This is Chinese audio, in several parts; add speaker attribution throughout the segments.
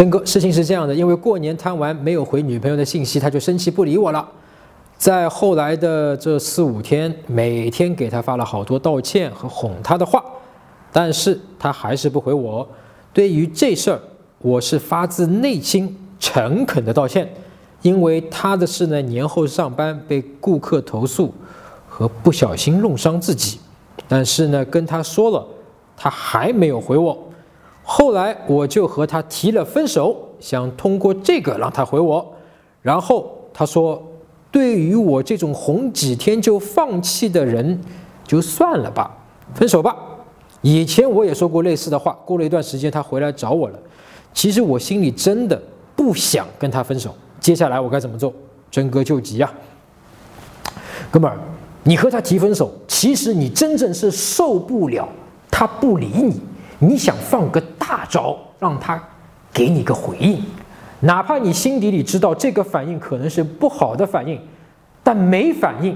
Speaker 1: 真哥，事情是这样的，因为过年贪玩没有回女朋友的信息，他就生气不理我了。在后来的这四五天，每天给他发了好多道歉和哄他的话，但是他还是不回我。对于这事儿，我是发自内心诚恳的道歉，因为他的事呢，年后上班被顾客投诉和不小心弄伤自己，但是呢，跟他说了，他还没有回我。后来我就和他提了分手，想通过这个让他回我。然后他说：“对于我这种哄几天就放弃的人，就算了吧，分手吧。”以前我也说过类似的话。过了一段时间，他回来找我了。其实我心里真的不想跟他分手。接下来我该怎么做？真哥救急啊！哥们儿，你和他提分手，其实你真正是受不了他不理你。你想放个大招，让他给你个回应，哪怕你心底里知道这个反应可能是不好的反应，但没反应，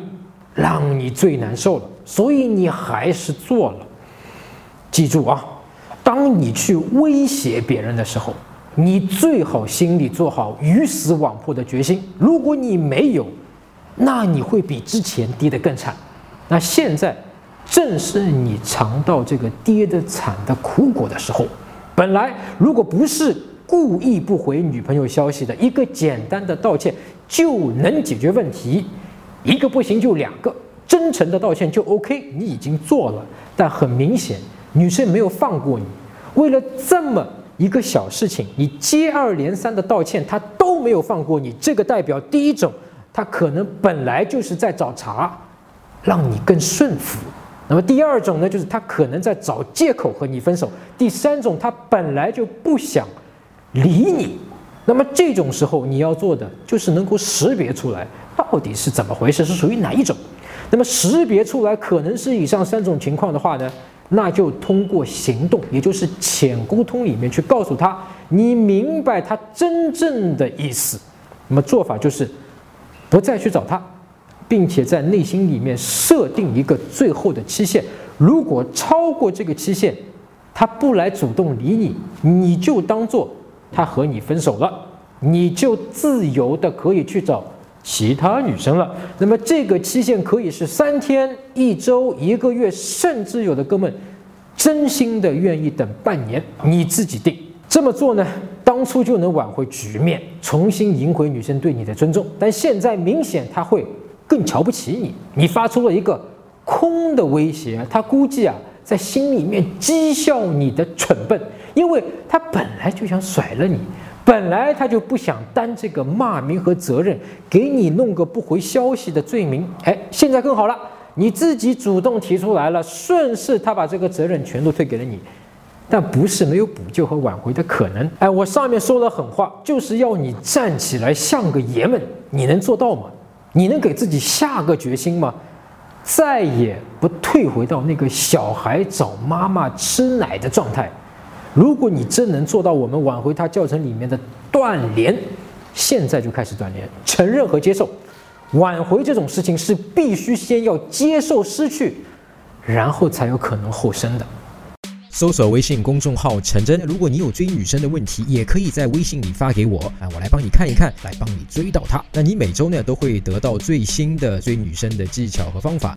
Speaker 1: 让你最难受了，所以你还是做了。记住啊，当你去威胁别人的时候，你最好心里做好鱼死网破的决心。如果你没有，那你会比之前跌得更惨。那现在。正是你尝到这个跌得惨的苦果的时候。本来如果不是故意不回女朋友消息的一个简单的道歉就能解决问题，一个不行就两个真诚的道歉就 OK。你已经做了，但很明显女生没有放过你。为了这么一个小事情，你接二连三的道歉，她都没有放过你。这个代表第一种，她可能本来就是在找茬，让你更顺服。那么第二种呢，就是他可能在找借口和你分手；第三种，他本来就不想理你。那么这种时候，你要做的就是能够识别出来到底是怎么回事，是属于哪一种。那么识别出来可能是以上三种情况的话呢，那就通过行动，也就是浅沟通里面去告诉他，你明白他真正的意思。那么做法就是不再去找他。并且在内心里面设定一个最后的期限，如果超过这个期限，他不来主动理你，你就当做他和你分手了，你就自由的可以去找其他女生了。那么这个期限可以是三天、一周、一个月，甚至有的哥们真心的愿意等半年，你自己定。这么做呢，当初就能挽回局面，重新赢回女生对你的尊重，但现在明显他会。更瞧不起你，你发出了一个空的威胁，他估计啊，在心里面讥笑你的蠢笨，因为他本来就想甩了你，本来他就不想担这个骂名和责任，给你弄个不回消息的罪名。哎，现在更好了，你自己主动提出来了，顺势他把这个责任全都推给了你，但不是没有补救和挽回的可能。哎，我上面说了狠话，就是要你站起来像个爷们，你能做到吗？你能给自己下个决心吗？再也不退回到那个小孩找妈妈吃奶的状态。如果你真能做到我们挽回他教程里面的断联，现在就开始断联，承认和接受。挽回这种事情是必须先要接受失去，然后才有可能后生的。
Speaker 2: 搜索微信公众号“陈真”，如果你有追女生的问题，也可以在微信里发给我啊，我来帮你看一看，来帮你追到她。那你每周呢都会得到最新的追女生的技巧和方法。